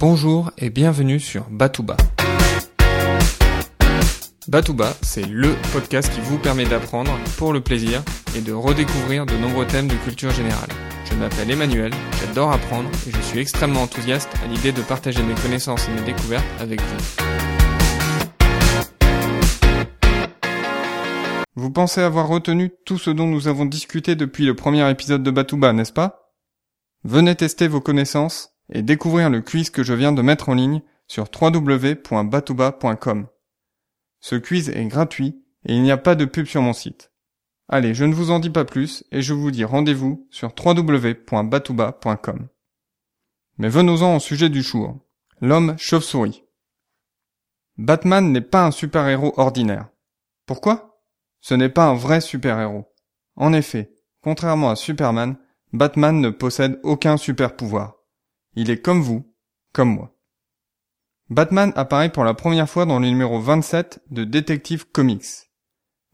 Bonjour et bienvenue sur Batouba. Batouba, c'est LE podcast qui vous permet d'apprendre pour le plaisir et de redécouvrir de nombreux thèmes de culture générale. Je m'appelle Emmanuel, j'adore apprendre et je suis extrêmement enthousiaste à l'idée de partager mes connaissances et mes découvertes avec vous. Vous pensez avoir retenu tout ce dont nous avons discuté depuis le premier épisode de Batouba, n'est-ce pas? Venez tester vos connaissances et découvrir le quiz que je viens de mettre en ligne sur www.batouba.com. Ce quiz est gratuit et il n'y a pas de pub sur mon site. Allez, je ne vous en dis pas plus et je vous dis rendez-vous sur www.batouba.com. Mais venons-en au sujet du jour. L'homme chauve-souris. Batman n'est pas un super-héros ordinaire. Pourquoi? Ce n'est pas un vrai super-héros. En effet, contrairement à Superman, Batman ne possède aucun super-pouvoir. Il est comme vous, comme moi. Batman apparaît pour la première fois dans le numéro 27 de Detective Comics.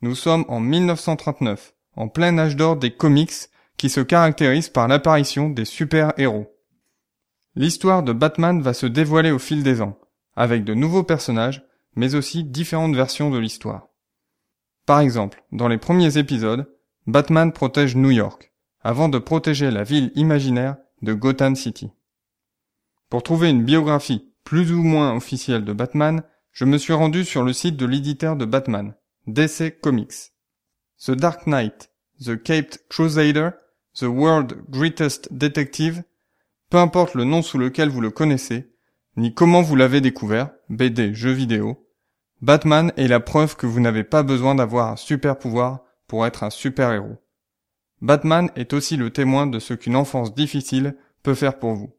Nous sommes en 1939, en plein âge d'or des comics qui se caractérisent par l'apparition des super-héros. L'histoire de Batman va se dévoiler au fil des ans, avec de nouveaux personnages, mais aussi différentes versions de l'histoire. Par exemple, dans les premiers épisodes, Batman protège New York, avant de protéger la ville imaginaire de Gotham City. Pour trouver une biographie plus ou moins officielle de Batman, je me suis rendu sur le site de l'éditeur de Batman, DC Comics. The Dark Knight, The Caped Crusader, The World Greatest Detective, peu importe le nom sous lequel vous le connaissez, ni comment vous l'avez découvert, BD, jeux vidéo, Batman est la preuve que vous n'avez pas besoin d'avoir un super pouvoir pour être un super héros. Batman est aussi le témoin de ce qu'une enfance difficile peut faire pour vous.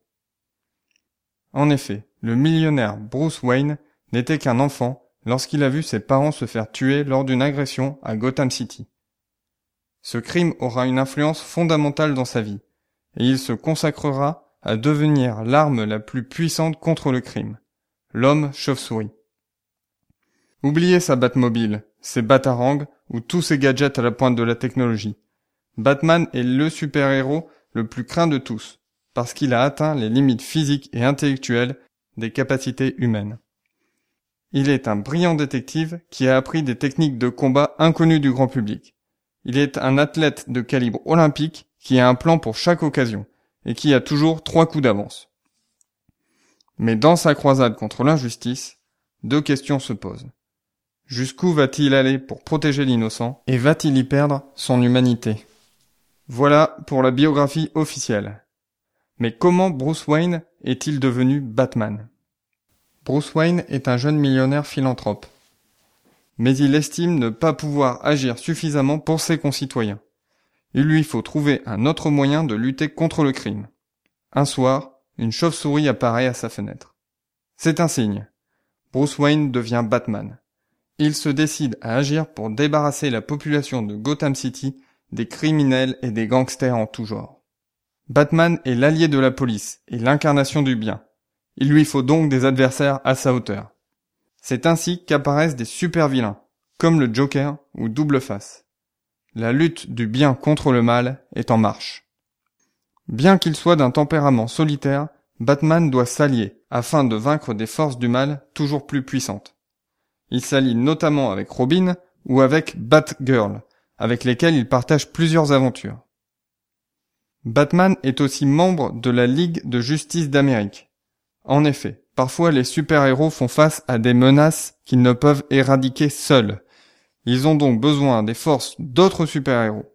En effet, le millionnaire Bruce Wayne n'était qu'un enfant lorsqu'il a vu ses parents se faire tuer lors d'une agression à Gotham City. Ce crime aura une influence fondamentale dans sa vie, et il se consacrera à devenir l'arme la plus puissante contre le crime, l'homme chauve-souris. Oubliez sa Batmobile, ses batarangs ou tous ses gadgets à la pointe de la technologie. Batman est le super-héros le plus craint de tous, parce qu'il a atteint les limites physiques et intellectuelles des capacités humaines. Il est un brillant détective qui a appris des techniques de combat inconnues du grand public. Il est un athlète de calibre olympique qui a un plan pour chaque occasion et qui a toujours trois coups d'avance. Mais dans sa croisade contre l'injustice, deux questions se posent. Jusqu'où va-t-il aller pour protéger l'innocent et va-t-il y perdre son humanité? Voilà pour la biographie officielle. Mais comment Bruce Wayne est-il devenu Batman? Bruce Wayne est un jeune millionnaire philanthrope. Mais il estime ne pas pouvoir agir suffisamment pour ses concitoyens. Il lui faut trouver un autre moyen de lutter contre le crime. Un soir, une chauve-souris apparaît à sa fenêtre. C'est un signe. Bruce Wayne devient Batman. Il se décide à agir pour débarrasser la population de Gotham City des criminels et des gangsters en tout genre. Batman est l'allié de la police et l'incarnation du bien. Il lui faut donc des adversaires à sa hauteur. C'est ainsi qu'apparaissent des super vilains, comme le Joker ou Double Face. La lutte du bien contre le mal est en marche. Bien qu'il soit d'un tempérament solitaire, Batman doit s'allier afin de vaincre des forces du mal toujours plus puissantes. Il s'allie notamment avec Robin ou avec Batgirl, avec lesquels il partage plusieurs aventures. Batman est aussi membre de la Ligue de justice d'Amérique. En effet, parfois les super-héros font face à des menaces qu'ils ne peuvent éradiquer seuls. Ils ont donc besoin des forces d'autres super-héros.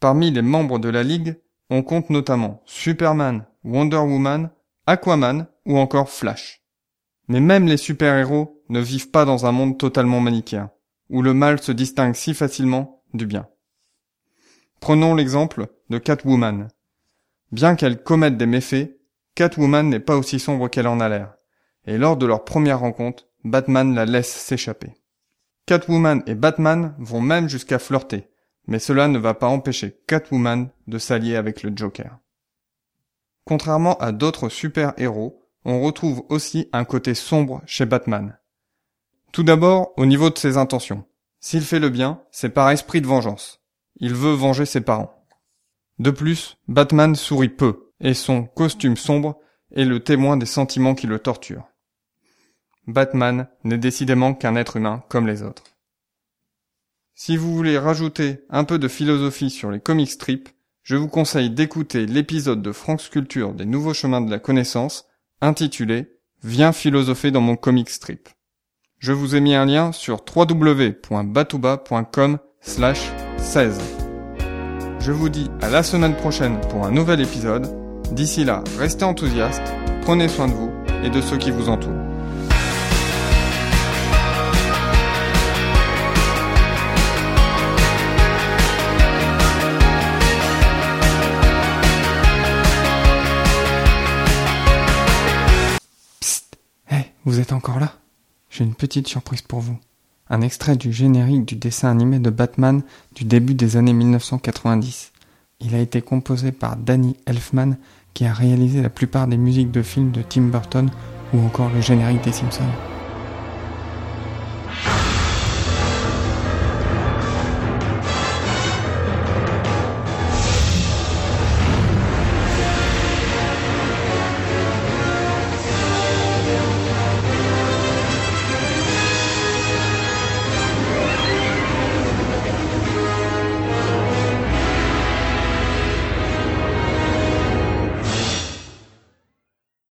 Parmi les membres de la Ligue, on compte notamment Superman, Wonder Woman, Aquaman ou encore Flash. Mais même les super-héros ne vivent pas dans un monde totalement manichéen, où le mal se distingue si facilement du bien. Prenons l'exemple de Catwoman, Bien qu'elle commette des méfaits, Catwoman n'est pas aussi sombre qu'elle en a l'air. Et lors de leur première rencontre, Batman la laisse s'échapper. Catwoman et Batman vont même jusqu'à flirter, mais cela ne va pas empêcher Catwoman de s'allier avec le Joker. Contrairement à d'autres super-héros, on retrouve aussi un côté sombre chez Batman. Tout d'abord, au niveau de ses intentions. S'il fait le bien, c'est par esprit de vengeance. Il veut venger ses parents. De plus, Batman sourit peu, et son costume sombre et le témoin des sentiments qui le torturent. Batman n'est décidément qu'un être humain comme les autres. Si vous voulez rajouter un peu de philosophie sur les comic strips, je vous conseille d'écouter l'épisode de France Culture des Nouveaux Chemins de la Connaissance intitulé Viens philosopher dans mon comic strip. Je vous ai mis un lien sur www.batouba.com slash 16. Je vous dis à la semaine prochaine pour un nouvel épisode. D'ici là, restez enthousiastes, prenez soin de vous et de ceux qui vous entourent. Vous êtes encore là? J'ai une petite surprise pour vous. Un extrait du générique du dessin animé de Batman du début des années 1990. Il a été composé par Danny Elfman qui a réalisé la plupart des musiques de films de Tim Burton ou encore le générique des Simpsons.